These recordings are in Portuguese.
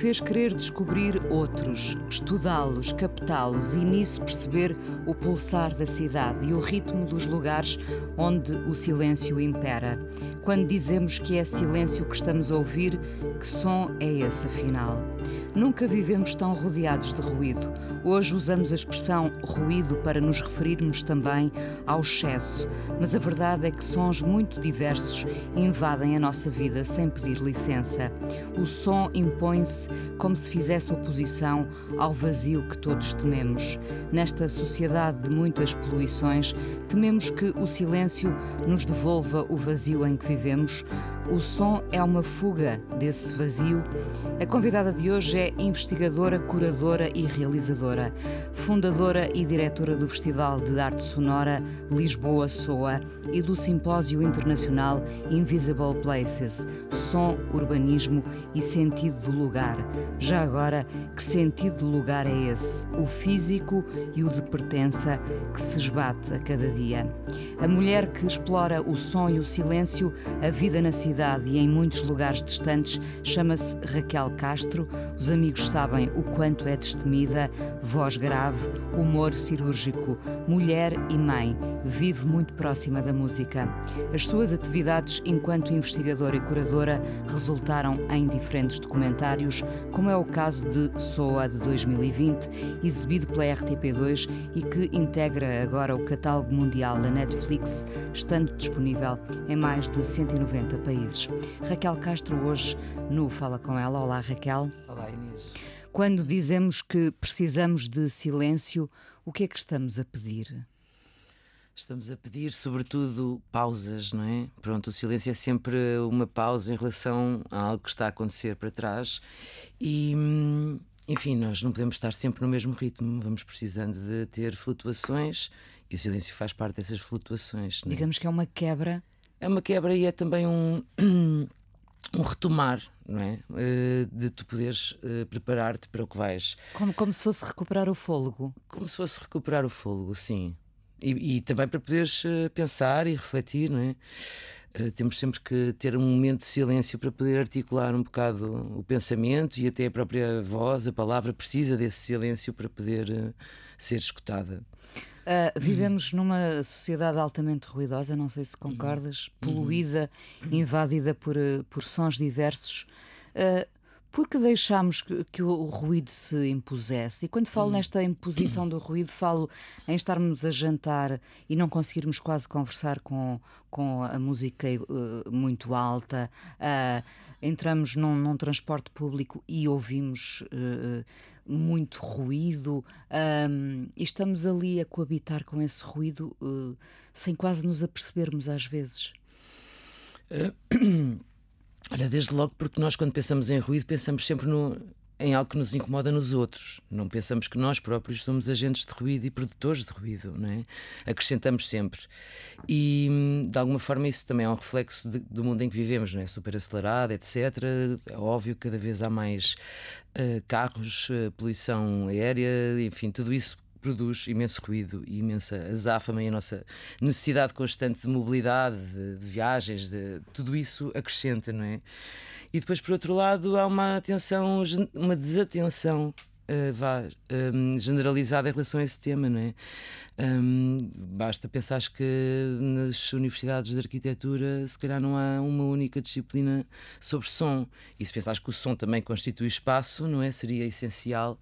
Fez querer descobrir outros, estudá-los, captá-los e nisso perceber o pulsar da cidade e o ritmo dos lugares onde o silêncio impera? Quando dizemos que é silêncio que estamos a ouvir, que som é esse afinal? Nunca vivemos tão rodeados de ruído. Hoje usamos a expressão ruído para nos referirmos também ao excesso, mas a verdade é que sons muito diversos invadem a nossa vida sem pedir licença. O som impõe-se como se fizesse oposição ao vazio que todos tememos. Nesta sociedade de muitas poluições, tememos que o silêncio nos devolva o vazio em que vivemos. O som é uma fuga desse vazio. A convidada de hoje é investigadora, curadora e realizadora, fundadora e diretora do Festival de Arte Sonora Lisboa Soa e do Simpósio Internacional Invisible Places, Som, Urbanismo e Sentido do Lugar. Já agora, que sentido de lugar é esse? O físico e o de pertença que se esbate a cada dia. A mulher que explora o som e o silêncio, a vida na cidade e em muitos lugares distantes, chama-se Raquel Castro. Os amigos sabem o quanto é destemida, voz grave, humor cirúrgico, mulher e mãe. Vive muito próxima da música. As suas atividades enquanto investigadora e curadora resultaram em diferentes documentários, como é o caso de Soa de 2020, exibido pela RTP2 e que integra agora o catálogo mundial da Netflix, estando disponível em mais de 190 países. Raquel Castro, hoje no Fala Com Ela. Olá, Raquel. Quando dizemos que precisamos de silêncio, o que é que estamos a pedir? Estamos a pedir, sobretudo, pausas, não é? Pronto, o silêncio é sempre uma pausa em relação a algo que está a acontecer para trás e. Enfim, nós não podemos estar sempre no mesmo ritmo, vamos precisando de ter flutuações e o silêncio faz parte dessas flutuações. Não é? Digamos que é uma quebra é uma quebra e é também um, um retomar, não é? Uh, de tu poderes uh, preparar-te para o que vais. Como, como se fosse recuperar o fôlego. Como se fosse recuperar o fôlego, sim. E, e também para poderes uh, pensar e refletir, não é? temos sempre que ter um momento de silêncio para poder articular um bocado o pensamento e até a própria voz, a palavra precisa desse silêncio para poder ser escutada. Uh, vivemos numa sociedade altamente ruidosa, não sei se concordas, uhum. poluída, uhum. invadida por, eh, por sons diversos. Uh, porque deixámos que, que, o ruído se impusesse? E quando falo uhum. nesta imposição do ruído, falo em estarmos a jantar e não conseguirmos quase conversar com, com a música uh, muito alta, uh, entramos num, num, transporte público e ouvimos uh, muito ruído um, e estamos ali a coabitar com esse ruído uh, sem quase nos apercebermos às vezes. olha, desde logo porque nós quando pensamos em ruído pensamos sempre no, em algo que nos incomoda nos outros. Não pensamos que nós próprios somos agentes de ruído e produtores de ruído, não é? Acrescentamos sempre. E, de alguma forma, isso também é um reflexo de, do mundo em que vivemos, não é? Super acelerado, etc. É óbvio que cada vez há mais uh, carros, uh, poluição aérea, enfim, tudo isso produz imenso ruído e imensa azáfama e a nossa necessidade constante de mobilidade, de, de viagens, de, tudo isso acrescenta, não é? E depois, por outro lado, há uma atenção, uma desatenção Uh, vá, um, generalizada em relação a esse tema, não é? Um, basta pensar que nas universidades de arquitetura se calhar não há uma única disciplina sobre som. E se pensares que o som também constitui espaço, não é? Seria essencial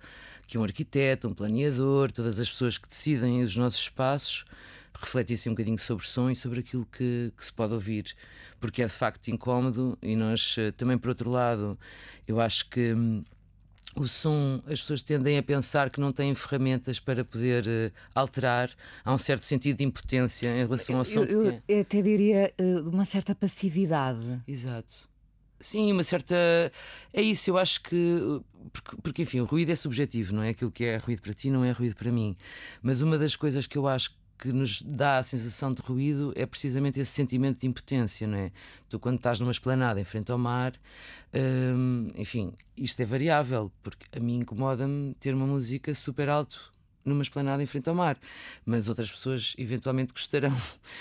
que um arquiteto, um planeador, todas as pessoas que decidem os nossos espaços refletissem um bocadinho sobre som e sobre aquilo que, que se pode ouvir porque é de facto incómodo e nós eh, também por outro lado eu acho que hum, o som, as pessoas tendem a pensar que não têm ferramentas para poder uh, alterar. Há um certo sentido de impotência em relação ao som eu, que eu, eu até diria uh, uma certa passividade. Exato. Sim, uma certa. É isso, eu acho que. Porque, porque, enfim, o ruído é subjetivo, não é? Aquilo que é ruído para ti não é ruído para mim. Mas uma das coisas que eu acho que nos dá a sensação de ruído é precisamente esse sentimento de impotência, não é? Tu, quando estás numa esplanada em frente ao mar, hum, enfim, isto é variável, porque a mim incomoda-me ter uma música super alto numa esplanada em frente ao mar, mas outras pessoas eventualmente gostarão.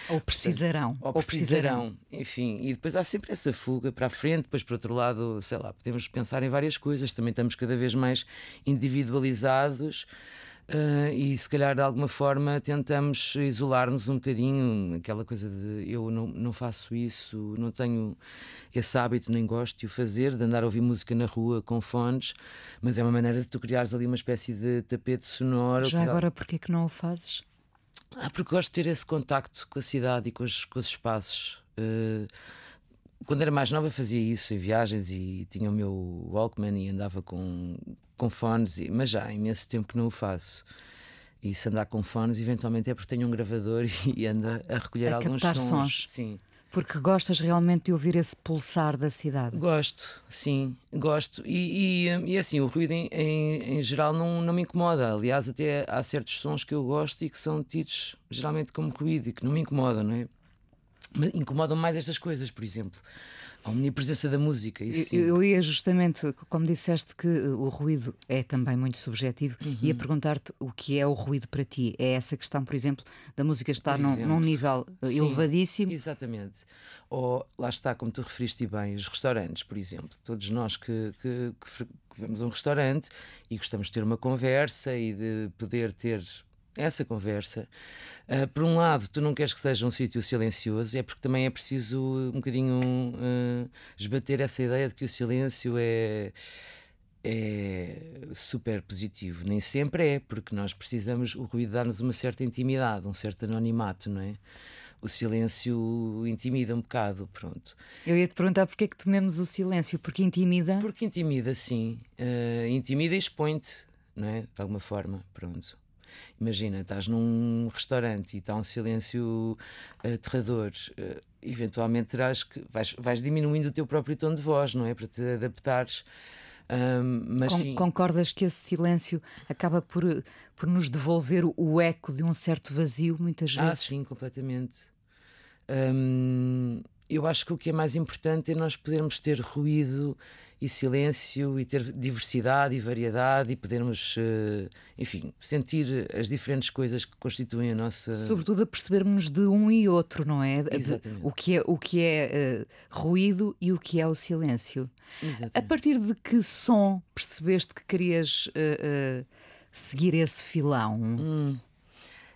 Ou precisarão. Portanto, ou, ou precisarão. precisarão. Enfim, e depois há sempre essa fuga para a frente, depois por outro lado, sei lá, podemos pensar em várias coisas, também estamos cada vez mais individualizados. Uh, e se calhar de alguma forma tentamos isolar-nos um bocadinho, aquela coisa de eu não, não faço isso, não tenho esse hábito, nem gosto de o fazer, de andar a ouvir música na rua com fones, mas é uma maneira de tu criares ali uma espécie de tapete sonoro. Já que... agora, porquê que não o fazes? Ah, porque gosto de ter esse contacto com a cidade e com os, com os espaços. Uh, quando era mais nova fazia isso em viagens e tinha o meu Walkman e andava com, com fones, mas já há imenso tempo que não o faço. E se andar com fones, eventualmente é porque tenho um gravador e anda a recolher a alguns sons. sons. Sim. Porque gostas realmente de ouvir esse pulsar da cidade? Gosto, sim, gosto. E, e, e assim, o ruído em, em, em, geral não, não me incomoda. Aliás, até há certos sons que eu gosto e que são tidos geralmente como ruído e que não me incomodam, não é? Incomodam mais estas coisas, por exemplo. A omnipresença da música. Isso eu, eu ia justamente, como disseste, que o ruído é também muito subjetivo, uhum. ia perguntar-te o que é o ruído para ti. É essa questão, por exemplo, da música estar num, num, nível eh, Sim, elevadíssimo. Exatamente. Ou lá está, como tu referiste bem, os restaurantes, por exemplo. Todos nós que, que, que vamos a um restaurante e gostamos de ter uma conversa e de poder ter essa conversa. Uh, por um lado, tu não queres que seja um sítio silencioso, é porque também é preciso um bocadinho uh, esbater essa ideia de que o silêncio é é super positivo. Nem sempre é, porque nós precisamos, o ruído dá-nos uma certa intimidade, um certo anonimato, não é? O silêncio intimida um bocado, pronto. Eu ia te perguntar porque é que tememos o silêncio, porque intimida? Porque intimida, sim. Uh, intimida e expõe-te, não é? De alguma forma, pronto. Imagina, estás num restaurante e está um silêncio aterrador. Uh, eventualmente terás que. Vais, vais diminuindo o teu próprio tom de voz, não é? Para te adaptares. Um, mas Con sim. Concordas que esse silêncio acaba por, por nos devolver o eco de um certo vazio, muitas ah, vezes? Ah, sim, completamente. Um, eu acho que o que é mais importante é nós podermos ter ruído e silêncio e ter diversidade e variedade e podermos, uh, enfim, sentir as diferentes coisas que constituem a nossa. Sobretudo a percebermos de um e outro, não é? Exatamente. De, o que é, o que é uh, ruído e o que é o silêncio. Exatamente. A partir de que som percebeste que querias uh, seguir esse filão? Hum.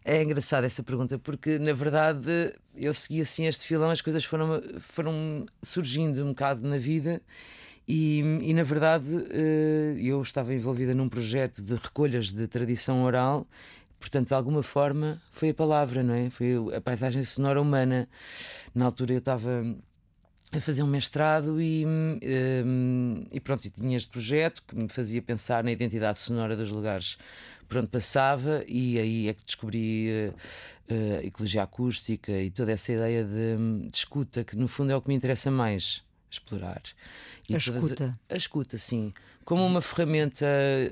É engraçada essa pergunta, porque na verdade eu segui assim este filão, as coisas foram, foram surgindo um bocado na vida e, e na verdade eh, eu estava envolvida num projeto de recolhas de tradição oral, portanto, de alguma forma foi a palavra, não é? Foi a paisagem sonora humana. Na altura eu estava a fazer um mestrado e, eh, e pronto, e tinha este projeto que me fazia pensar na identidade sonora dos lugares por onde passava e aí é que descobri uh, uh, ecologia acústica e toda essa ideia de, de, escuta, que no fundo é o que me interessa mais explorar. E a escuta? A, a, escuta, sim. Como uma ferramenta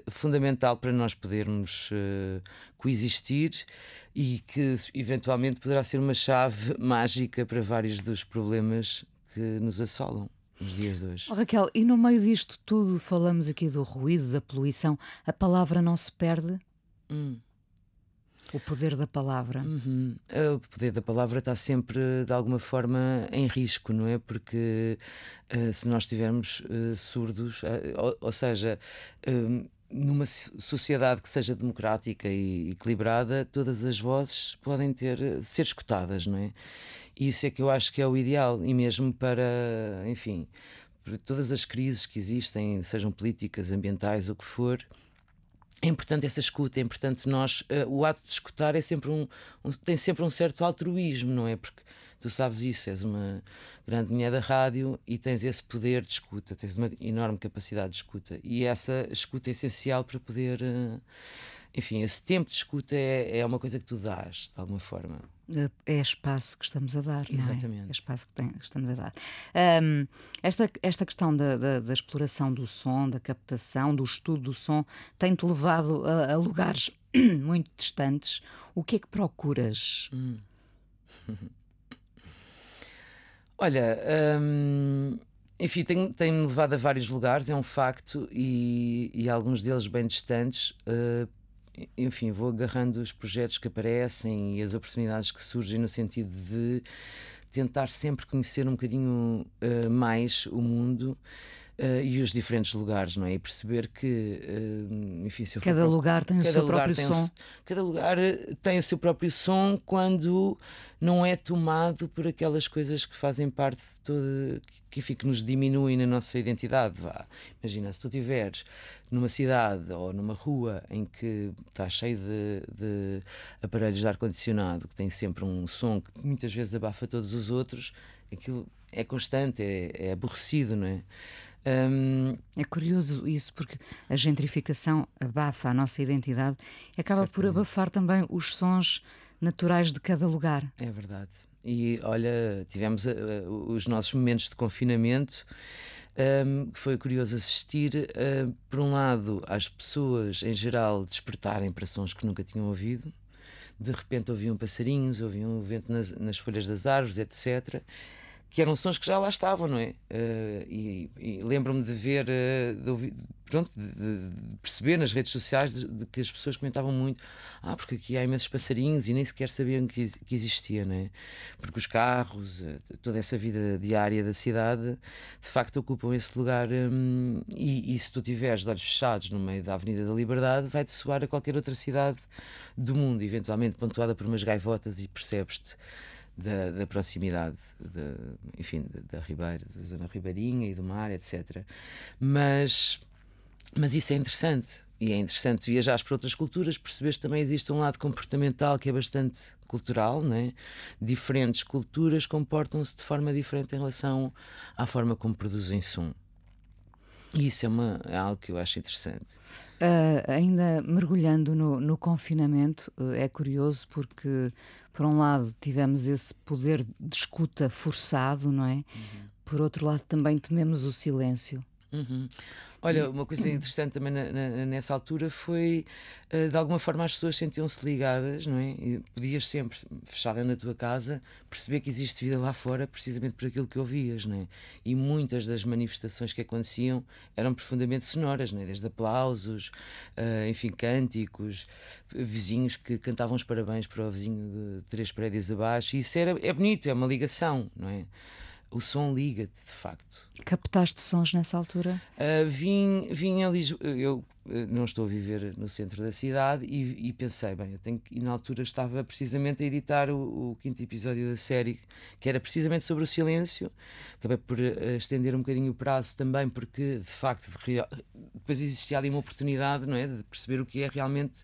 fundamental para nós podermos uh, coexistir e que eventualmente poderá ser uma chave mágica para vários dos problemas que nos assolam nos dias de hoje. Oh, Raquel, e no meio disto tudo, falamos aqui do ruído, da poluição, a palavra não se perde? Hum. O poder da palavra. Uhum. O poder da palavra está sempre, de alguma forma, em risco, não é? Porque uh, se nós estivermos uh, surdos, uh, ou, ou, seja, numa sociedade que seja democrática e equilibrada, todas as vozes podem ter, ser escutadas, não é? Isso é que eu acho que é o ideal, e mesmo para, enfim, para todas as crises que existem, sejam políticas, ambientais, o que for é importante essa escuta, é importante nós. Uh, o ato de escutar é sempre um, um, tem sempre um certo altruísmo, não é? Porque tu sabes isso, és uma grande mulher da rádio e tens esse poder de escuta, tens uma enorme capacidade de escuta. E essa escuta é essencial para poder, uh, enfim, esse tempo de escuta é, é uma coisa que tu dás, de alguma forma. É espaço que estamos a dar, não é? Exatamente. É espaço que, tem, que estamos a dar. Um, esta, esta questão da, da, da, exploração do som, da captação, do estudo do som, tem-te levado a, a, lugares muito distantes. O que é que procuras? Hum. Olha, hum, enfim, tem-me tem levado a vários lugares, é um facto, e, e alguns deles bem distantes. Uh, enfim, vou agarrando os projetos que aparecem e as oportunidades que surgem no sentido de tentar sempre conhecer um bocadinho uh, mais o mundo. Uh, e os diferentes lugares, não é? E perceber que, uh, enfim, se eu cada for, lugar tem o seu próprio som. O, cada lugar tem o seu próprio som quando não é tomado por aquelas coisas que fazem parte de toda, que, enfim, que nos diminuem na nossa identidade. Vá. Imagina, se tu estiveres numa cidade ou numa rua em que está cheio de, de aparelhos de ar-condicionado, que tem sempre um som que muitas vezes abafa todos os outros, aquilo é constante, é, é aborrecido, não é? Um... É curioso isso, porque a gentrificação abafa a nossa identidade e acaba Certamente. por abafar também os sons naturais de cada lugar. É verdade. E olha, tivemos uh, os nossos momentos de confinamento. Um, que foi curioso assistir, uh, por um lado, às pessoas em geral despertarem para sons que nunca tinham ouvido, de repente ouviam passarinhos, ouviam o vento nas, nas folhas das árvores, etc que eram sons que já lá estavam, não é? Uh, e, e lembro-me de ver, uh, de ouvir, pronto, de, de, perceber nas redes sociais de, de, que as pessoas comentavam muito: ah, porque aqui há imensos passarinhos e nem sequer sabiam que, que existia, não é? Porque os carros, uh, toda essa vida diária da cidade, de facto ocupam esse lugar. Um, e, e, se tu tiveres de olhos fechados no meio da Avenida da Liberdade, vai-te soar a qualquer outra cidade do mundo, eventualmente pontuada por umas gaivotas, e percebes-te da, da proximidade, de, enfim, da, Ribeira, da zona ribeirinha e do mar, etc. Mas, mas isso é interessante. E é interessante viajar para outras culturas, perceber que também existe um lado comportamental que é bastante cultural, né? diferentes culturas comportam-se de forma diferente em relação à forma como produzem som. E isso é, uma, é algo que eu acho interessante. Uh, ainda mergulhando no, no confinamento, uh, é curioso porque, por um lado, tivemos esse poder de escuta forçado, não é? Uhum. Por outro lado, também tememos o silêncio. Uhum. Olha, uma coisa interessante também na, na, nessa altura foi uh, de alguma forma as pessoas sentiam-se ligadas, não é? E podias sempre, fechada na tua casa, perceber que existe vida lá fora precisamente por aquilo que ouvias, não é? E muitas das manifestações que aconteciam eram profundamente sonoras, não é? Desde aplausos, uh, enfim, cânticos, vizinhos que cantavam os parabéns para o vizinho de três prédios abaixo, e isso era, é bonito, é uma ligação, não é? O som liga-te, de facto. Captaste sons nessa altura? Uh, vim, vim a Lisboa. Eu uh, não estou a viver no centro da cidade e, e, pensei, bem, eu tenho que. E na altura estava precisamente a editar o, o, quinto episódio da série, que era precisamente sobre o silêncio. Acabei por uh, estender um bocadinho o prazo também, porque de facto de real... depois existia ali uma oportunidade, não é? De perceber o que é realmente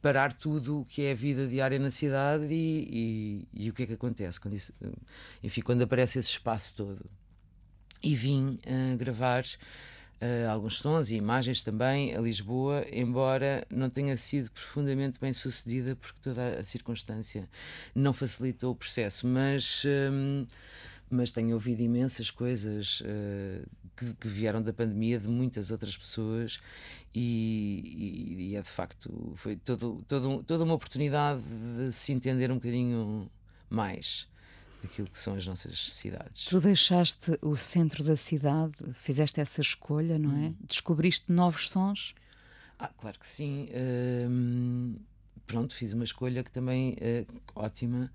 parar tudo o que é a vida diária na cidade e, e, e o que é que acontece quando isso, enfim, quando aparece esse espaço todo. E vim uh, gravar uh, alguns sons e imagens também a Lisboa, embora não tenha sido profundamente bem sucedida porque toda a circunstância não facilitou o processo, mas um, mas tenho ouvido imensas coisas uh, que, que, vieram da pandemia de muitas outras pessoas e, e, e é de facto foi todo, todo, toda uma oportunidade de se entender um bocadinho mais daquilo que são as nossas cidades. Tu deixaste o centro da cidade, fizeste essa escolha, não é? Hum. Descobriste novos sons? Ah, claro que sim. Uh, pronto, fiz uma escolha que também uh, ótima,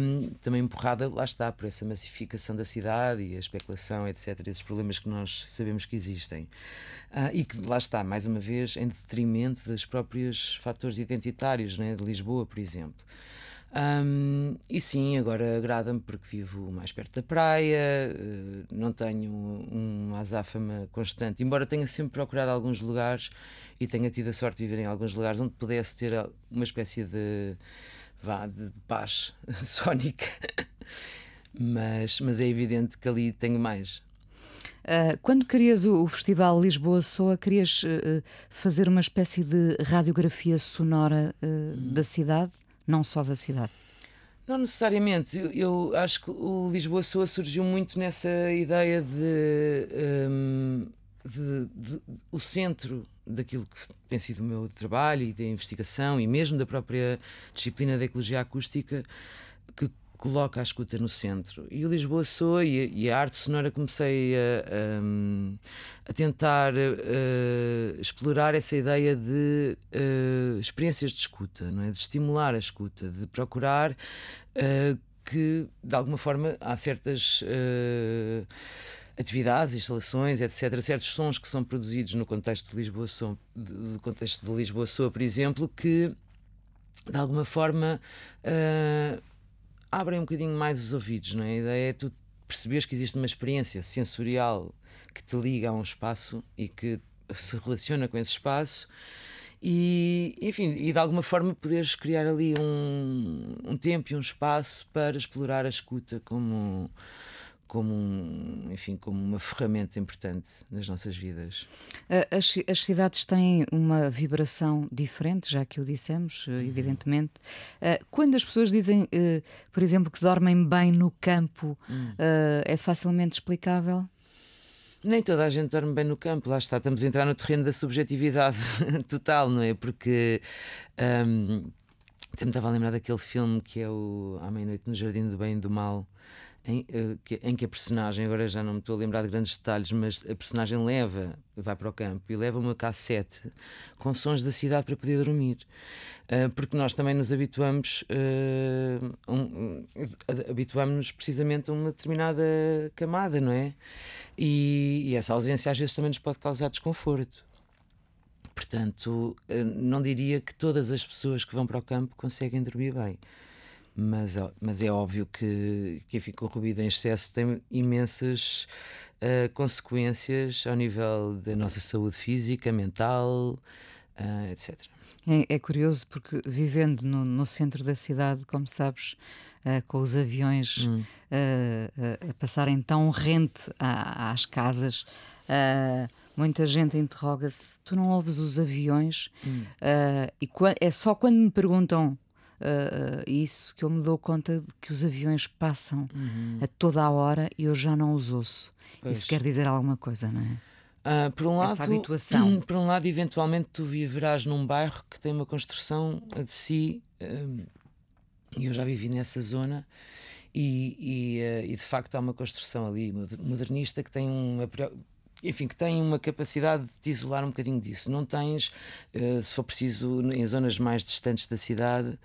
um, também empurrada, lá está, por essa massificação da cidade e a especulação, etc., esses problemas que nós sabemos que existem. Uh, e que, lá está, mais uma vez, em detrimento dos próprios fatores identitários, né, de Lisboa, por exemplo. Um, e sim, agora agrada-me porque vivo mais perto da praia, uh, não tenho uma azáfama constante, embora tenha sempre procurado alguns lugares e tenha tido a sorte de viver em alguns lugares onde pudesse ter uma espécie de, vá, de paz sónica, mas, mas é evidente que ali tenho mais. Uh, quando querias o, o, Festival Lisboa Soa, querias uh, fazer uma espécie de radiografia sonora uh, hum. da cidade, não só da cidade? Não necessariamente. Eu, eu, acho que o Lisboa Soa surgiu muito nessa ideia de, um, de, de, o centro daquilo que tem sido o meu trabalho e da investigação e mesmo da própria disciplina da ecologia acústica que coloca a escuta no centro. E o Lisboa Soa e, e a arte sonora comecei a, a, a tentar uh, explorar essa ideia de uh, experiências de escuta, não é? de estimular a escuta, de procurar uh, que, de alguma forma, há certas atividades, instalações, etc., certos sons que são produzidos no contexto de Lisboa Soa, do contexto de Lisboa Soa, por exemplo, que de alguma forma uh, abrem um bocadinho mais os ouvidos, não é? A ideia é tu perceberes que existe uma experiência sensorial que te liga a um espaço e que se relaciona com esse espaço e, enfim, e de alguma forma poderes criar ali um, um tempo e um espaço para explorar a escuta como como, um, enfim, como uma ferramenta importante nas nossas vidas. As, as, cidades têm uma vibração diferente, já que o dissemos, eh, uhum. evidentemente. Eh, quando as pessoas dizem, eh, por exemplo, que dormem bem no campo, uhum. é facilmente explicável? Nem toda a gente dorme bem no campo, lá está, estamos a entrar no terreno da subjetividade total, não é? Porque um, sempre estava a lembrar daquele filme que é o À Meia-Noite no Jardim do Bem e do Mal, em, eh, em que a personagem, agora já não me estou a lembrar de grandes detalhes, mas a personagem leva, vai para o campo e leva uma cassete com sons da cidade para poder dormir. Uh, porque nós também nos habituamos, uh, um, habituamos-nos precisamente a uma determinada camada, não é? E, e essa ausência às vezes também nos pode causar desconforto. Portanto, não diria que todas as pessoas que vão para o campo conseguem dormir bem mas, mas é óbvio que, que com ruído em excesso tem imensas uh, consequências ao nível da nossa saúde física, mental, uh, eh, etc. É, é, curioso porque vivendo no, no, centro da cidade, como sabes, uh, com os aviões hum. a passarem tão rente a, às casas, muita gente interroga-se: tu não ouves os aviões? Hum. e é só quando me perguntam uh, isso que eu me dou conta de que os aviões passam uhum. a toda a hora e eu já não os ouço. Pois. Isso quer dizer alguma coisa, não é? Uh, por um lado. Por um lado, eventualmente tu viverás num bairro que tem uma construção de si, e eu já vivi nessa zona, e, e, uh, e, de facto há uma construção ali modernista que tem uma enfim, que têm uma capacidade de te isolar um bocadinho disso. Não tens, uh, se for preciso, em zonas mais distantes da cidade,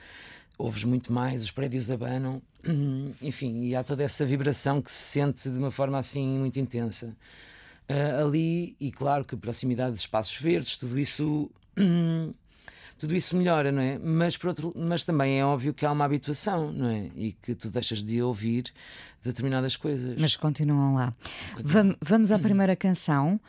ouves muito mais, os prédios abanam, enfim, e há toda essa vibração que se sente de uma forma assim muito intensa. Uh, ali, e claro que proximidade de espaços verdes, tudo isso. tudo isso melhora, não é? Mas, por outro, mas também é óbvio que há uma habituação, não é? E que tu deixas de ouvir determinadas coisas. Mas continuam lá. Continuam. Vamos à hum. primeira canção,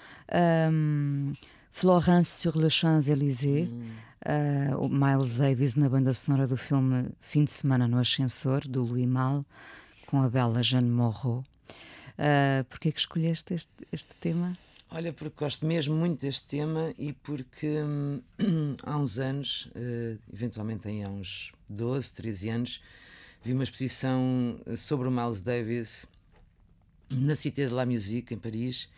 um, Florence sur les Champs-Élysées. Hum. Uh, o Miles Davis na banda sonora do filme Fim de Semana no Ascensor, do Louis Mal, com a bela Jeanne Moreau. Uh, Porquê que escolheste este, este tema? Olha, porque gosto mesmo muito deste tema e porque hum, há uns anos, uh, eventualmente há uns 12, 13 anos, vi uma exposição eh, sobre o Miles Davis na Cité de la Musique, em Paris,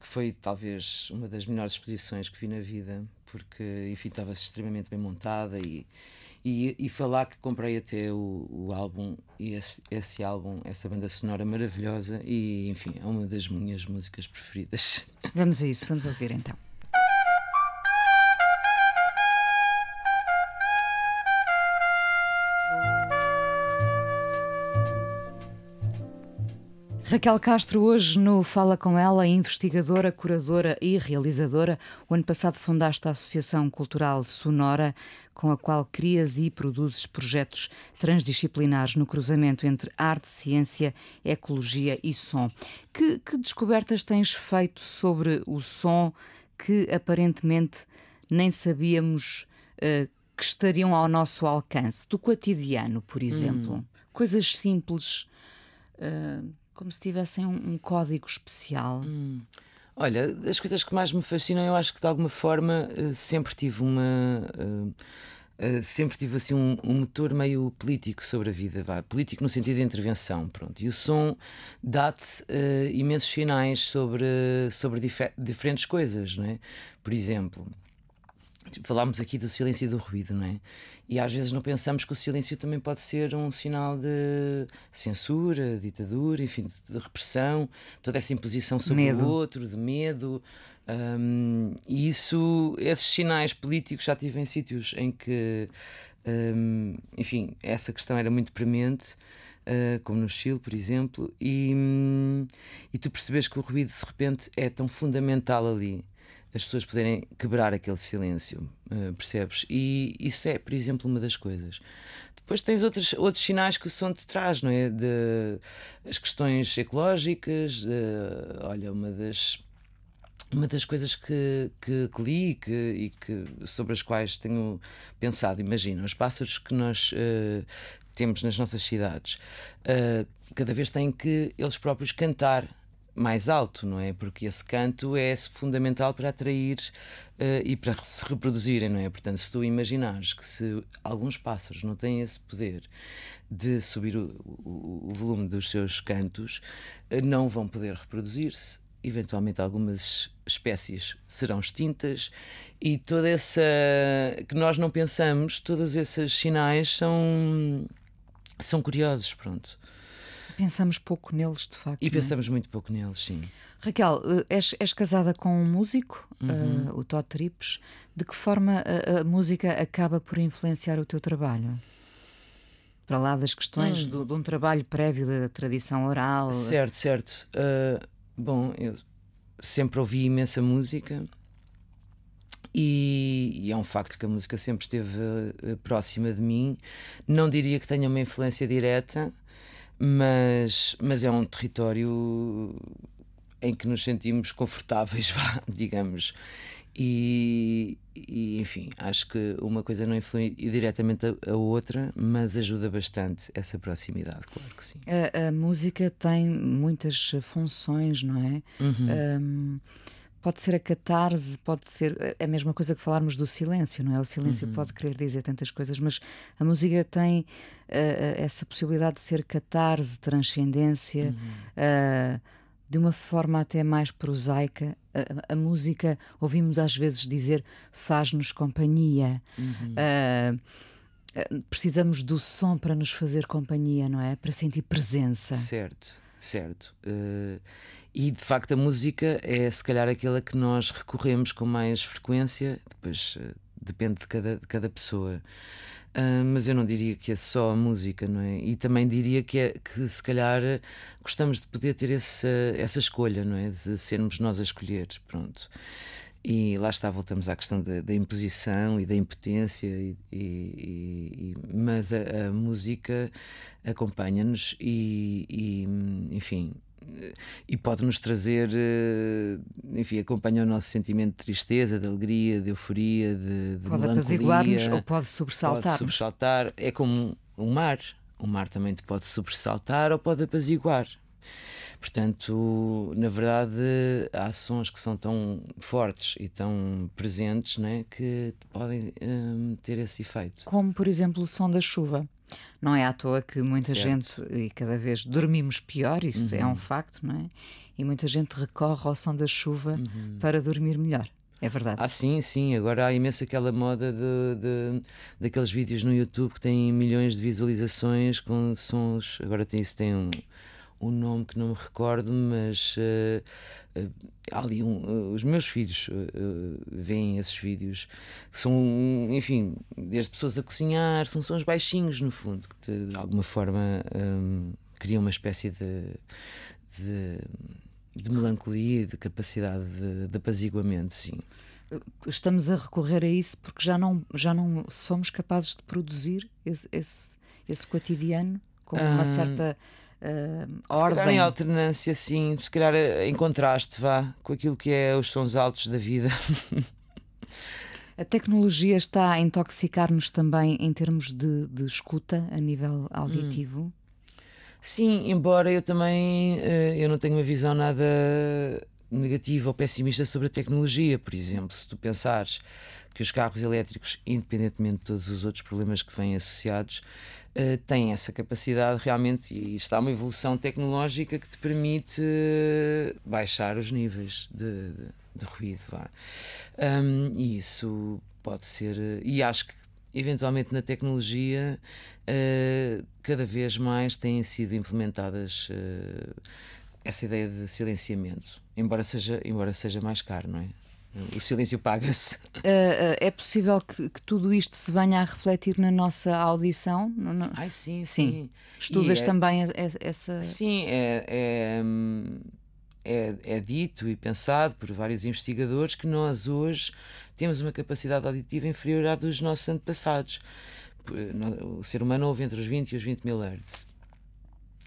que foi talvez uma das melhores exposições que vi na vida, porque, enfim, estava extremamente bem montada e e, e que comprei até o, o álbum, e esse, esse, álbum, essa banda sonora maravilhosa, e enfim, é uma das minhas músicas preferidas. Vamos a isso, vamos ouvir então. Raquel Castro, hoje no Fala Com Ela, investigadora, curadora e realizadora. O ano passado fundaste a Associação Cultural Sonora, com a qual crias e produzes projetos transdisciplinares no cruzamento entre arte, ciência, ecologia e som. Que, que descobertas tens feito sobre o som que aparentemente nem sabíamos uh, que estariam ao nosso alcance? Do cotidiano, por exemplo. Hum. Coisas simples. Uh, Como se tivessem um, um código especial. Hum. Olha, as coisas que mais me fascinam, eu acho que de alguma forma eh, sempre tive uma. Uh, sempre tive assim um, um, motor meio político sobre a vida, vá, político no sentido de intervenção, pronto. E o som dá-te uh, imensos sinais sobre, sobre dif diferentes coisas, não é? Por exemplo, falámos aqui do silêncio e do ruído, não é? E às vezes não pensamos que o silêncio também pode ser um sinal de censura, ditadura, enfim, de repressão, toda essa imposição sobre medo. o outro, de medo. Um, e isso, esses sinais políticos já tive em sítios em que, um, enfim, essa questão era muito premente. Uh, como no Chile, por exemplo, e, um, e tu percebes que o ruído de repente é tão fundamental ali as pessoas poderem quebrar aquele silêncio, uh, percebes? E isso é, por exemplo, uma das coisas. Depois tens outros, outros sinais que o som te traz, não é? De, as questões ecológicas, de, olha, uma das uma das coisas que, que, que li que, e que, sobre as quais tenho pensado, imagina, os pássaros que nós uh, temos nas nossas cidades, uh, cada vez têm que eles próprios cantar mais alto, não é? Porque esse canto é fundamental para atrair uh, e para se reproduzirem, não é? Portanto, se tu imaginares que se alguns pássaros não têm esse poder de subir o, o, o volume dos seus cantos, uh, não vão poder reproduzir-se. Eventualmente, algumas espécies serão extintas e toda essa que nós não pensamos, todos esses sinais são são curiosos, pronto. Pensamos pouco neles, de facto. E é? pensamos muito pouco neles, sim. Raquel, eh, és, és casada com um músico, uhum. uh, o Todd Trips. De que forma a, a, música acaba por influenciar o teu trabalho? Para lá das questões hum. do, de um trabalho prévio da tradição oral. Certo, certo. Uh, bom, eu sempre ouvi imensa música. E, e, é um facto que a música sempre esteve uh, próxima de mim. Não diria que tenha uma influência direta, mas, mas é um território em que nos sentimos confortáveis, vá, digamos. E, e, enfim, acho que uma coisa não influi diretamente a, a, outra, mas ajuda bastante essa proximidade, claro que sim. A, a música tem muitas funções, não é? Uhum. Um, pode ser a catarse, pode ser é a mesma coisa que falarmos do silêncio, não é? O silêncio uhum. pode querer dizer tantas coisas, mas a música tem uh, essa possibilidade de ser catarse, transcendência, uhum. uh, de uma forma até mais prosaica. A, a, música, ouvimos às vezes dizer, faz-nos companhia. Uhum. Uh, precisamos do som para nos fazer companhia, não é? Para sentir presença. Certo, certo. Uh, e de facto a música é se calhar aquela que nós recorremos com mais frequência, depois uh, depende de cada, de cada pessoa. Uh, mas eu não diria que é só a música, não é? E também diria que, é, que se calhar gostamos de poder ter essa, essa escolha, não é? De sermos nós a escolher, pronto. E lá está, voltamos à questão da, da imposição e da impotência, e, e, e mas a, a música acompanha-nos e, e, enfim, e pode-nos trazer, eh, enfim, acompanha o nosso sentimento de tristeza, de alegria, de euforia, de, de pode apaziguar-nos ou pode sobressaltar. Pode sobressaltar, é como um mar. O mar também te pode sobressaltar ou pode apaziguar. Portanto, na verdade, há sons que são tão fortes e tão presentes né, que podem um, ter esse efeito. Como, por exemplo, o som da chuva. Não é à toa que muita certo. gente, e cada vez dormimos pior, isso uhum. é um uhum. facto, não é? E muita gente recorre ao som da chuva uhum. para dormir melhor. É verdade. Ah, sim, sim. Agora há imenso aquela moda de, de, daqueles vídeos no YouTube que têm milhões de visualizações com sons. Agora tem isso, tem um, um nome que não me recordo, mas uh, uh, ali um, uh, os meus filhos veem esses vídeos que são, enfim, desde pessoas a cozinhar, são sons baixinhos no fundo, que te, de alguma forma um, criam uma espécie de, de, de melancolia, de capacidade de, de apaziguamento, sim. Estamos a recorrer a isso porque já não, já não somos capazes de produzir esse, esse, esse cotidiano com uma certa uh, ordem. Se calhar em alternância, sim, se calhar em contraste, vá, com aquilo que é os sons altos da vida. A tecnologia está a intoxicar-nos também em termos de, de escuta a nível auditivo? Hum. Sim, embora eu também uh, eu não tenho uma visão nada negativa ou pessimista sobre a tecnologia, por exemplo, se tu pensares que os carros elétricos, independentemente de todos os outros problemas que vêm associados, uh, têm essa capacidade realmente, e está uma evolução tecnológica que te permite uh, baixar os níveis de, de, de ruído. Vá. Um, e isso pode ser, e acho que eventualmente na tecnologia uh, cada vez mais têm sido implementadas essa ideia de silenciamento, embora seja, embora seja mais caro, não é? O silêncio paga-se. Uh, é possível que, que, tudo isto se venha a refletir na nossa audição? No, Ai, sim, sim. sim. Estudas é, também essa. Sim, é, é, é, é, dito e pensado por vários investigadores que nós hoje temos uma capacidade auditiva inferior à dos nossos antepassados. O ser humano ouve entre os 20 e os 20 mil Hz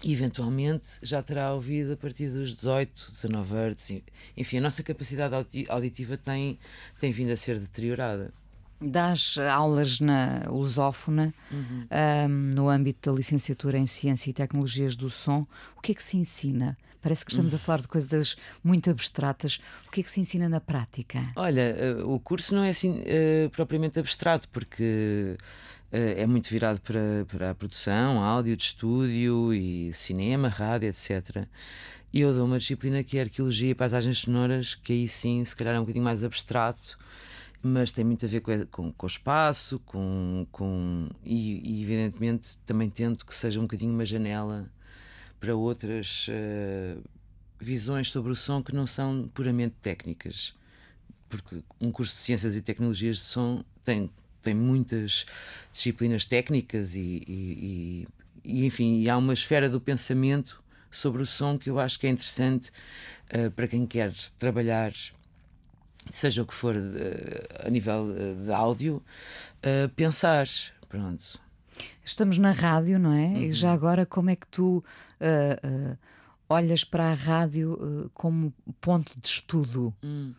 eventualmente já terá ouvido a partir dos 18, 19 Hz. Enfim, a nossa capacidade auditiva tem, tem vindo a ser deteriorada. Das aulas na lusófona, uhum. um, no âmbito da licenciatura em Ciência e Tecnologias do Som, o que é que se ensina? Parece que estamos a falar de coisas muito abstratas. O que é que se ensina na prática? Olha, eh, o curso não é assim uh, propriamente abstrato, porque é muito virado para, para a produção, áudio de estúdio e cinema, rádio, etc. E eu dou uma disciplina que é arqueologia e paisagens sonoras, que aí sim, se calhar é um bocadinho mais abstrato, mas tem muito a ver com, com, com o espaço, com, com e, e, evidentemente também tento que seja um bocadinho uma janela para outras uh, visões sobre o som que não são puramente técnicas. Porque um curso de Ciências e Tecnologias de Som tem tem muitas disciplinas técnicas e, e, e, enfim, e há uma esfera do pensamento sobre o som que eu acho que é interessante uh, para quem quer trabalhar, seja o que for uh, a nível uh, de áudio, pensar. Pronto. Estamos na rádio, não é? Uhum. E já agora, como é que tu olhas para a rádio como ponto de estudo? Uhum.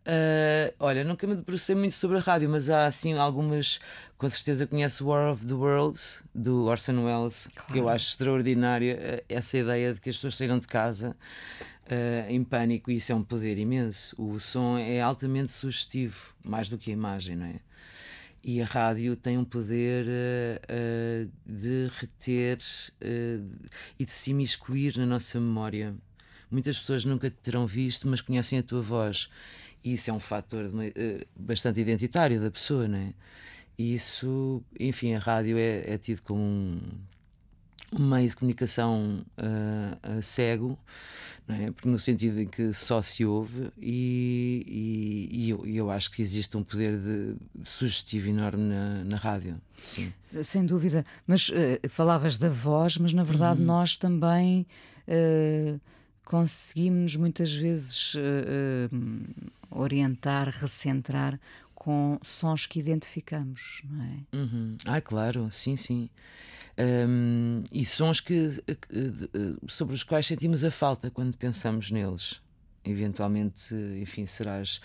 Uh, olha, nunca me debrucei muito sobre a rádio, mas há assim algumas. Com certeza conheço War of the Worlds, do Orson Welles, claro. que eu acho extraordinária uh, essa ideia de que as pessoas saíram de casa uh, em pânico, e isso é um poder imenso. O som é altamente sugestivo, mais do que a imagem, não é? E a rádio tem um poder de reter e de se imiscuir na nossa memória. Muitas pessoas nunca te terão visto, mas conhecem a tua voz e isso é um fator uh, bastante identitário da pessoa, não é? E isso, enfim, a rádio é, é tido como um, um, meio de comunicação uh, uh, cego, não é? Porque no sentido em que só se ouve, e, e, e eu, eu, acho que existe um poder de, de sugestivo enorme na, na rádio. Sim. Sem dúvida. Mas falavas da voz, mas na verdade uhum. nós também conseguimos muitas vezes uh, uh, orientar, recentrar com sons que identificamos, não é? Uhum. Ah, claro, sim, sim. Um, e sons que, sobre os quais sentimos a falta quando pensamos neles. Eventualmente, enfim, serás.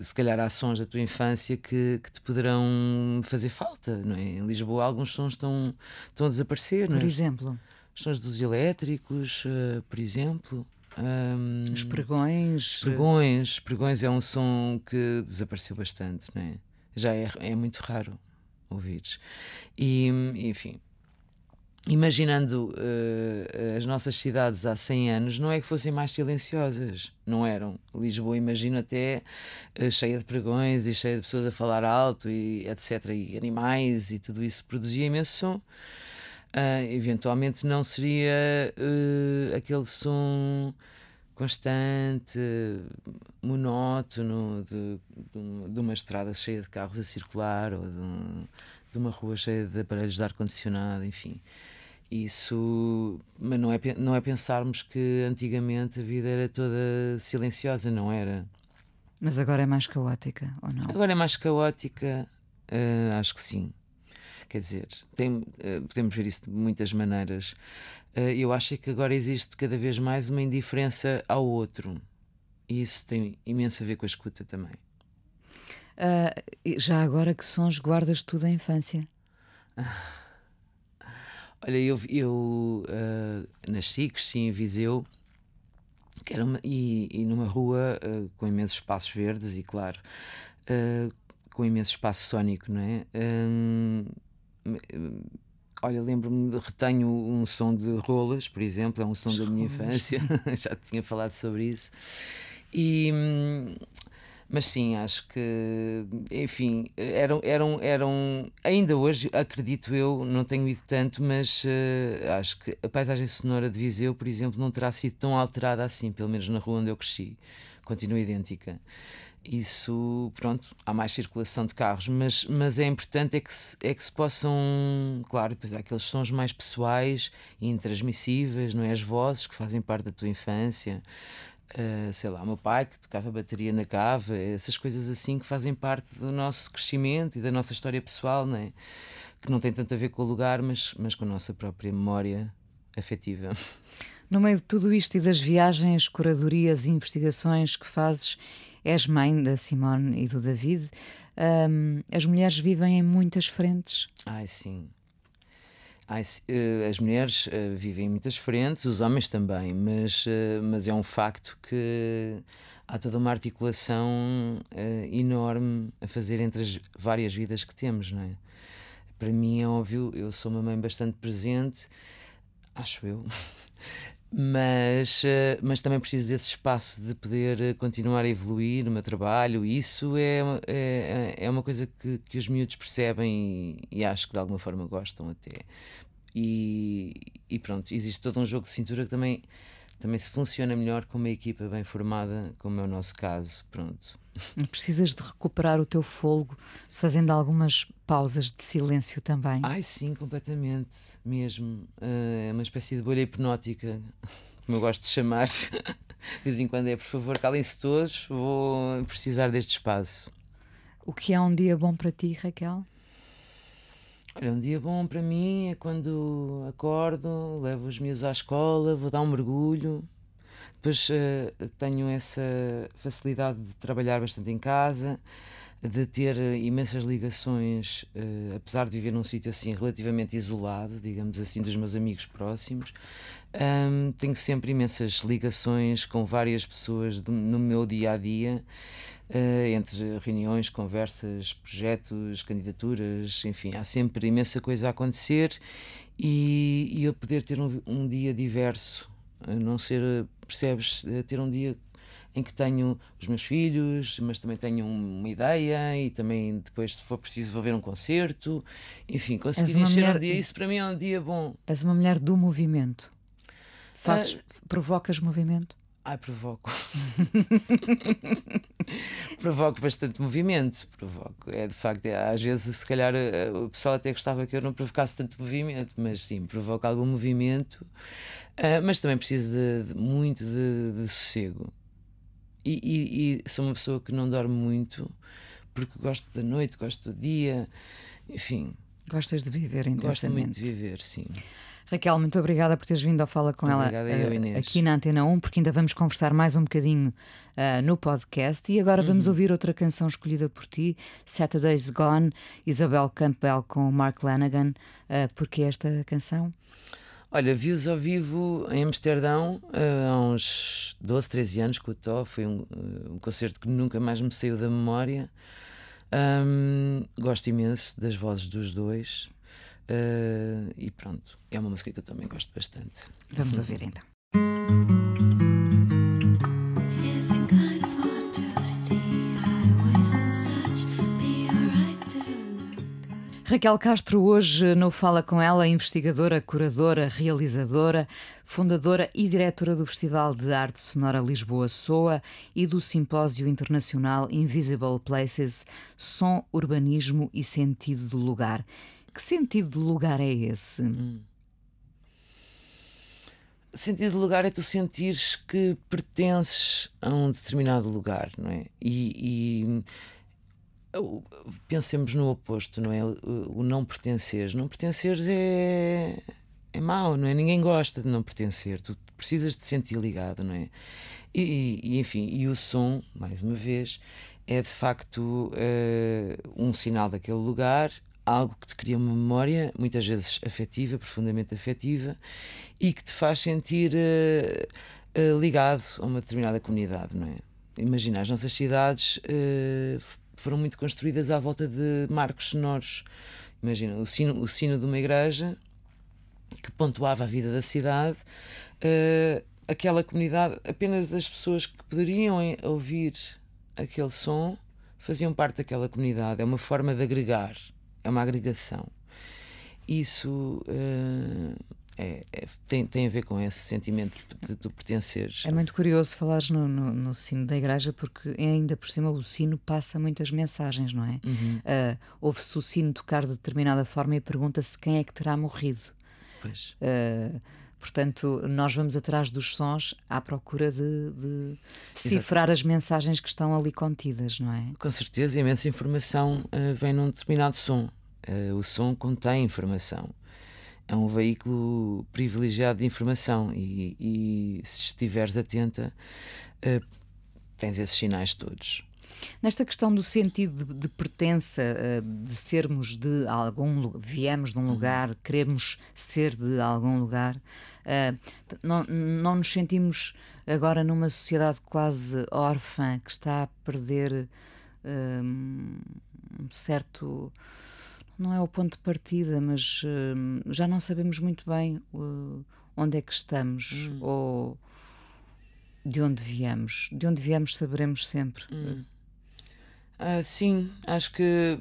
Se calhar há sons da tua infância que, que te poderão fazer falta, não é? Em Lisboa, alguns sons estão, estão a desaparecer, Por não é? exemplo? Sons dos elétricos, por exemplo. Um, Os pregões. Pregões. Pregões é um som que desapareceu bastante, não é? Já é, é muito raro ouvir. E, enfim, imaginando uh, as nossas cidades há 100 anos, não é que fossem mais silenciosas, não eram. Lisboa, imagino até uh, cheia de pregões e cheia de pessoas a falar alto e etc. E animais e tudo isso produzia imenso som. Uh, eventualmente não seria uh, aquele som constante, monótono de, de, de, uma estrada cheia de carros a circular ou de, um, de uma rua cheia de aparelhos de ar-condicionado, enfim. Isso, mas não é, não é pensarmos que antigamente a vida era toda silenciosa, não era. Mas agora é mais caótica, ou não? Agora é mais caótica, uh, acho que sim. Quer dizer, tem, uh, podemos ver isso de muitas maneiras. Uh, eu acho que agora existe cada vez mais uma indiferença ao outro. E isso tem imenso a ver com a escuta também. Uh, já agora que sons guardas tu da infância? Olha, eu, eu uh, nasci, cresci em Viseu que era uma, e, e numa rua uh, com imensos espaços verdes e, claro, com imenso espaço sónico, não é? Olha, lembro-me, retenho um som de rolas, por exemplo, é um som Os da minha infância, já tinha falado sobre isso. E. Mas sim, acho que, enfim, eram, eram, eram. Ainda hoje, acredito eu, não tenho ido tanto, mas uh, acho que a paisagem sonora de Viseu, por exemplo, não terá sido tão alterada assim, pelo menos na rua onde eu cresci. Continua idêntica. Isso, pronto, há mais circulação de carros, mas, mas é importante é que, se, é que se possam, claro, depois há aqueles sons mais pessoais e intransmissíveis, não é? As vozes que fazem parte da tua infância. Uh, sei lá, o meu pai que tocava bateria na cava, essas coisas assim que fazem parte do nosso crescimento e da nossa história pessoal, não é? que não tem tanto a ver com o lugar, mas, mas com a nossa própria memória afetiva. No meio de tudo isto e das viagens, curadorias e investigações que fazes, és mãe da Simone e do David. Um, as mulheres vivem em muitas frentes. Ai, sim. Eh, as mulheres eh, vivem em muitas frentes, os homens também, mas, eh, mas é um facto que há toda uma articulação enorme a fazer entre as várias vidas que temos, não é? Para mim é óbvio, eu sou uma mãe bastante presente, acho eu, mas, mas também preciso desse espaço de poder continuar a evoluir no meu trabalho. E isso é, é, é uma coisa que, que os miúdos percebem e, e acho que de alguma forma gostam até. E, e pronto, existe todo um jogo de cintura que também, também se funciona melhor com uma equipa bem formada, como é o nosso caso. Pronto. Precisas de recuperar o teu fôlego fazendo algumas pausas de silêncio também. Ai, sim, completamente, mesmo. Uh, é uma espécie de bolha hipnótica, como eu gosto de chamar. de vez em quando é, por favor, calem-se todos, vou precisar deste espaço. O que é um dia bom para ti, Raquel? Olha, um dia bom para mim é quando acordo, levo os meus à escola, vou dar um mergulho. Depois uh, tenho essa facilidade de trabalhar bastante em casa, de ter imensas ligações, uh, apesar de viver num sítio assim relativamente isolado, digamos assim, dos meus amigos próximos. Um, tenho sempre imensas ligações com várias pessoas no meu dia a dia entre reuniões, conversas, projetos, candidaturas, enfim, há sempre imensa coisa a acontecer e, e eu poder ter um, um dia diverso, não ser, percebes, ter um dia em que tenho os meus filhos, mas também tenho uma ideia e também depois, se for preciso, vou ver um concerto. Enfim, conseguir encher mulher... um dia, isso para mim é um dia bom. És uma mulher do movimento. Fazes, uh, provocas movimento? Ai, provoco. provoco bastante movimento. Provoco. É de facto, é, às vezes, se calhar, eh, o pessoal até gostava que eu não provocasse tanto movimento, mas sim, provoco algum movimento. Uh, mas também preciso de, de muito de, de sossego. E, e, e, sou uma pessoa que não dorme muito porque gosto da noite, gosto do dia, enfim. Gostas de viver intensamente. Gosto muito de viver, sim. Raquel, muito obrigada por teres vindo ao Fala com obrigada ela eu, aqui na Antena 1, porque ainda vamos conversar mais um bocadinho uh, no podcast. E agora vamos uhum. ouvir outra canção escolhida por ti, Saturday's Gone, Isabel Campbell com Mark Lanagan. Uh, porque esta canção? Olha, vi-os ao vivo em Amsterdão há uns 12, 13 anos com o Tó. Foi um, um concerto que nunca mais me saiu da memória. Um, gosto imenso das vozes dos dois. Uh, e pronto, é uma música que eu também gosto bastante. Vamos ouvir então. Raquel Castro, hoje no Fala Com Ela, investigadora, curadora, realizadora, fundadora e diretora do Festival de Arte Sonora Lisboa Soa e do Simpósio Internacional Invisible Places Som, Urbanismo e Sentido do Lugar. Que sentido de lugar é esse? Hum. Sentido de lugar é tu sentires que pertences a um determinado lugar, não é? E, e pensemos no oposto, não é? O, o, não pertenceres. Não pertenceres é, é mau, não é? Ninguém gosta de não pertencer. Tu precisas de sentir ligado, não é? E, e enfim, e o som, mais uma vez, é de facto uh, um sinal daquele lugar algo que te cria uma memória, muitas vezes afetiva, profundamente afetiva, e que te faz sentir uh, uh, ligado a uma determinada comunidade, não é? Imagina, as nossas cidades uh, foram muito construídas à volta de marcos sonoros. Imagina, o sino, o sino de uma igreja que pontuava a vida da cidade, aquela comunidade, apenas as pessoas que poderiam ouvir aquele som faziam parte daquela comunidade. É uma forma de agregar é uma agregação. Isso uh, é, é, tem, tem a ver com esse sentimento de, tu pertenceres. É muito curioso falares no, no, no, sino da igreja, porque ainda por cima o sino passa muitas mensagens, não é? Uhum. Uh, Ouve-se o sino tocar de determinada forma e pergunta-se quem é que terá morrido. Pois. Uh, Portanto, nós vamos atrás dos sons à procura de, de decifrar as mensagens que estão ali contidas, não é? Com certeza, imensa informação uh, vem num determinado som. Uh, o som contém informação. É um veículo privilegiado de informação e, e se estiveres atenta, uh, tens esses sinais todos. Nesta questão do sentido de, de pertença, eh, de sermos de algum viemos de um uhum. lugar, queremos ser de algum lugar, eh, não, não nos sentimos agora numa sociedade quase órfã que está a perder eh, um certo não é o ponto de partida, mas uh, já não sabemos muito bem uh, onde é que estamos hum. ou de onde viemos. De onde viemos saberemos sempre. Hum. Uh, sim, acho que.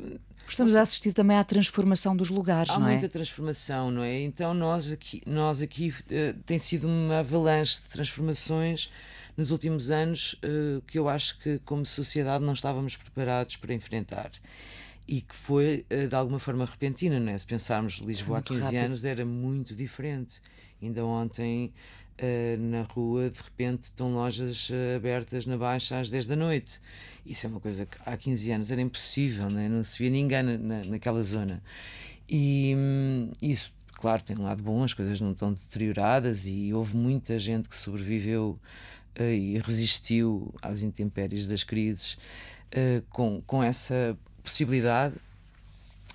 Estamos a assistir também à transformação dos lugares, Há não é? Há muita transformação, não é? Então nós aqui, nós aqui uh, tem sido uma avalanche de transformações nos últimos anos uh, que eu acho que como sociedade não estávamos preparados para enfrentar e que foi uh, de alguma forma repentina, não é? Se pensarmos Lisboa há 15 rápido. anos era muito diferente. Ainda ontem uh, na rua, de repente estão lojas uh, abertas na Baixa às 10 da noite. Isso é uma coisa que há 15 anos era impossível, né? não se via ninguém na, naquela zona. E hum, isso, claro, tem um lado bom, as coisas não estão deterioradas e houve muita gente que sobreviveu uh, e resistiu às intempéries das crises com, com essa possibilidade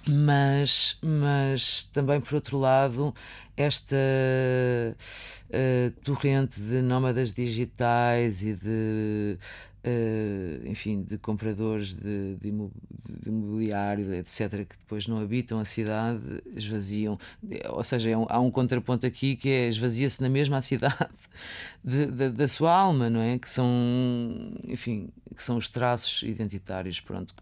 mas, mas também por outro lado esta uh, torrente de nómadas digitais e de Uh, enfim, de compradores de, de, imobiliário, etc., que depois não habitam a cidade, esvaziam. Ou seja, é um, há um contraponto aqui que é esvazia-se na mesma cidade de, de, da sua alma, não é? Que são, enfim, que são os traços identitários, pronto.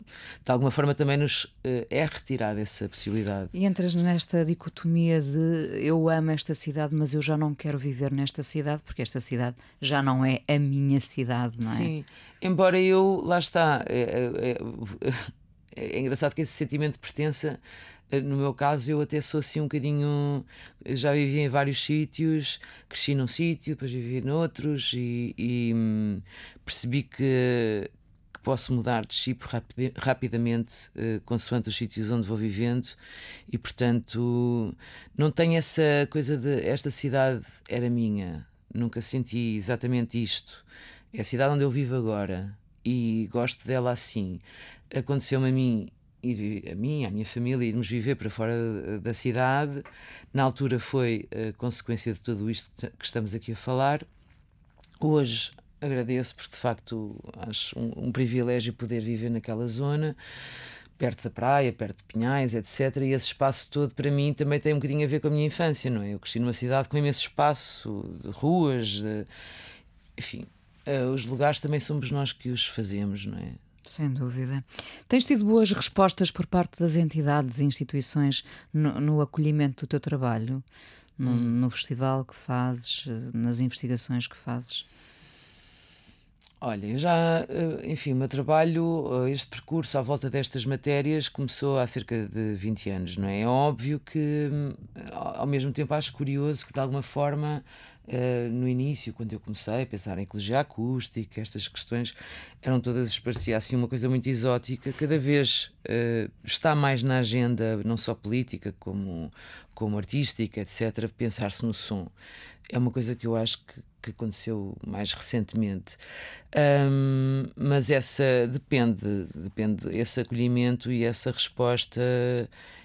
De alguma forma também nos uh, é retirada essa possibilidade. E entras nesta dicotomia de eu amo esta cidade, mas eu já não quero viver nesta cidade, porque esta cidade já não é a minha cidade, não é? Sim. Embora eu, lá está, é, é, é, é engraçado que esse sentimento de pertença, eh, no meu caso, eu até sou assim um bocadinho. Já vivi em vários sítios, cresci num sítio, depois vivi noutros e, e hum, percebi que, que, posso mudar de chip rapid, rapidamente, uh, consoante os sítios onde vou vivendo, e portanto não tenho essa coisa de esta cidade era minha, nunca senti exatamente isto é a cidade onde eu vivo agora e gosto dela assim. Aconteceu-me a mim a mim, à minha família, irmos viver para fora da cidade. Na altura foi a consequência de tudo isto que estamos aqui a falar. Hoje agradeço porque de facto acho um, um privilégio poder viver naquela zona perto da praia, perto de Pinhais, etc. E esse espaço todo para mim também tem um bocadinho a ver com a minha infância, não é? Eu cresci numa cidade com imenso espaço, de ruas, de... enfim, uh, os lugares também somos nós que os fazemos, não é? Sem dúvida. Tens tido boas respostas por parte das entidades e instituições no, no acolhimento do teu trabalho, no, hum. no, festival que fazes, eh, nas investigações que fazes? Olha, eu já, eh, enfim, o meu trabalho, este percurso à volta destas matérias começou há cerca de 20 anos, não é? É óbvio que, hum, ao mesmo tempo, acho curioso que, de alguma forma, Uh, no início, quando eu comecei a pensar em ecologia acústica, estas questões eram todas, parecia assim uma coisa muito exótica, cada vez está mais na agenda, não só política, como, como artística, etc., pensar-se no som. É uma coisa que eu acho que, que aconteceu mais recentemente. Um, mas essa depende, depende, esse acolhimento e essa resposta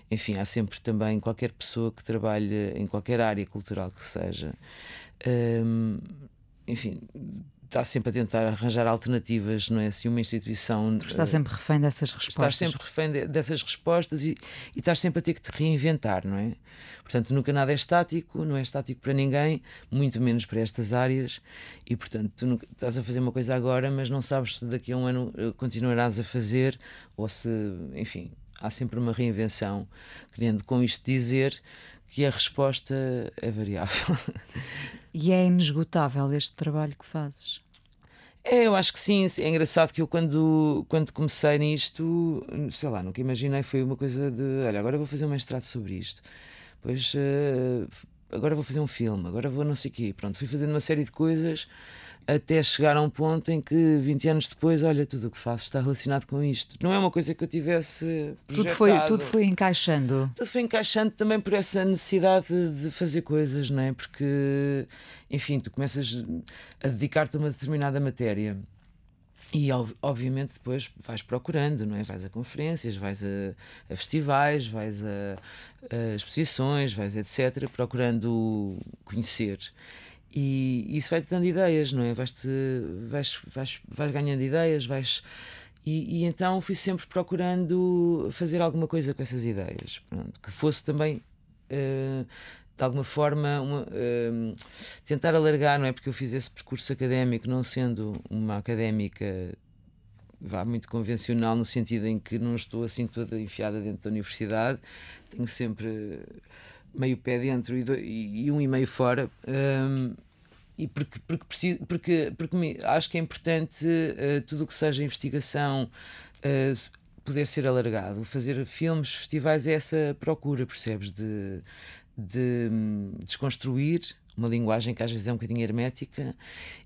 enfim, há sempre também qualquer pessoa que trabalhe em qualquer área cultural que seja, hum, enfim, está sempre a tentar arranjar alternativas, não é? Se uma instituição. Porque está sempre refém dessas respostas. Estás sempre refém de, dessas respostas e, e estás sempre a ter que te reinventar, não é? Portanto, nunca nada é estático, não é estático para ninguém, muito menos para estas áreas, e portanto, tu nunca, estás a fazer uma coisa agora, mas não sabes se daqui a um ano eh, continuarás a fazer ou se, enfim, há sempre uma reinvenção, querendo com isto dizer que a resposta é variável. E é inesgotável este trabalho que fazes? É, eu acho que sim. É engraçado que eu, quando, quando comecei nisto, sei lá, nunca imaginei. Foi uma coisa de: olha, agora vou fazer um mestrado sobre isto. Pois uh, agora vou fazer um filme, agora vou não sei o quê. Pronto, fui fazendo uma série de coisas até chegar a um ponto em que 20 anos depois, olha, tudo o que faço está relacionado com isto. Não é uma coisa que eu tivesse tudo foi Tudo foi encaixando. Tudo foi encaixando também por essa necessidade de fazer coisas, não é? Porque, enfim, tu começas a dedicar-te a uma determinada matéria. E obviamente depois vais procurando, não é? Vais a conferências, vais a, a festivais, vais a, a, exposições, vais etc., procurando conhecer. E isso vai-te dando ideias, não é? Vais, vais, vais, vais ganhando ideias, vais. E, e, então fui sempre procurando fazer alguma coisa com essas ideias, pronto, que fosse também. Uh, de alguma forma uma, uh, tentar alargar, não é? Porque eu fiz esse percurso académico, não sendo uma académica vá muito convencional, no sentido em que não estou assim toda enfiada dentro da universidade, tenho sempre meio pé dentro e, do, e, um e meio fora. Um, e porque, porque, preciso, porque, porque me, acho que é importante uh, tudo o que seja investigação uh, poder ser alargado. Fazer filmes, festivais é essa procura, percebes? De, de um, desconstruir uma linguagem que às vezes é um bocadinho hermética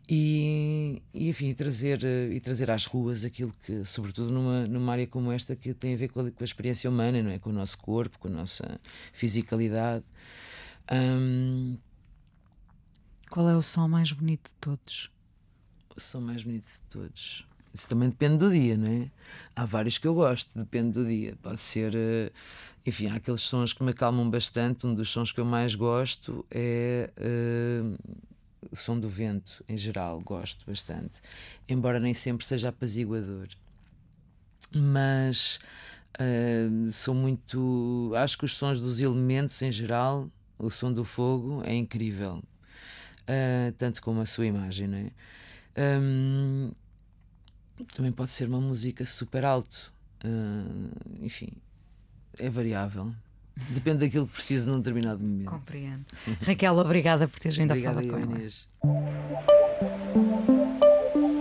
e, e enfim, trazer, uh, e trazer às ruas aquilo que, sobretudo numa, numa área como esta, que tem a ver com a, com a experiência humana, não é? com o nosso corpo, com a nossa fisicalidade. Um, qual é o som mais bonito de todos? O som mais bonito de todos. Isso também depende do dia, não é? Há vários que eu gosto, depende do dia. Pode ser. Enfim, há aqueles sons que me acalmam bastante. Um dos sons que eu mais gosto é. Uh, o som do vento, em geral, gosto bastante. Embora nem sempre seja apaziguador. Mas. Uh, sou muito. Acho que os sons dos elementos, em geral, o som do fogo é incrível uh, tanto como a sua imagem, não é? Um, também pode ser uma música super alto, uh, enfim, é variável. Depende daquilo que preciso num determinado momento. Compreendo. Raquel, obrigada por teres vindo a falar com Inês.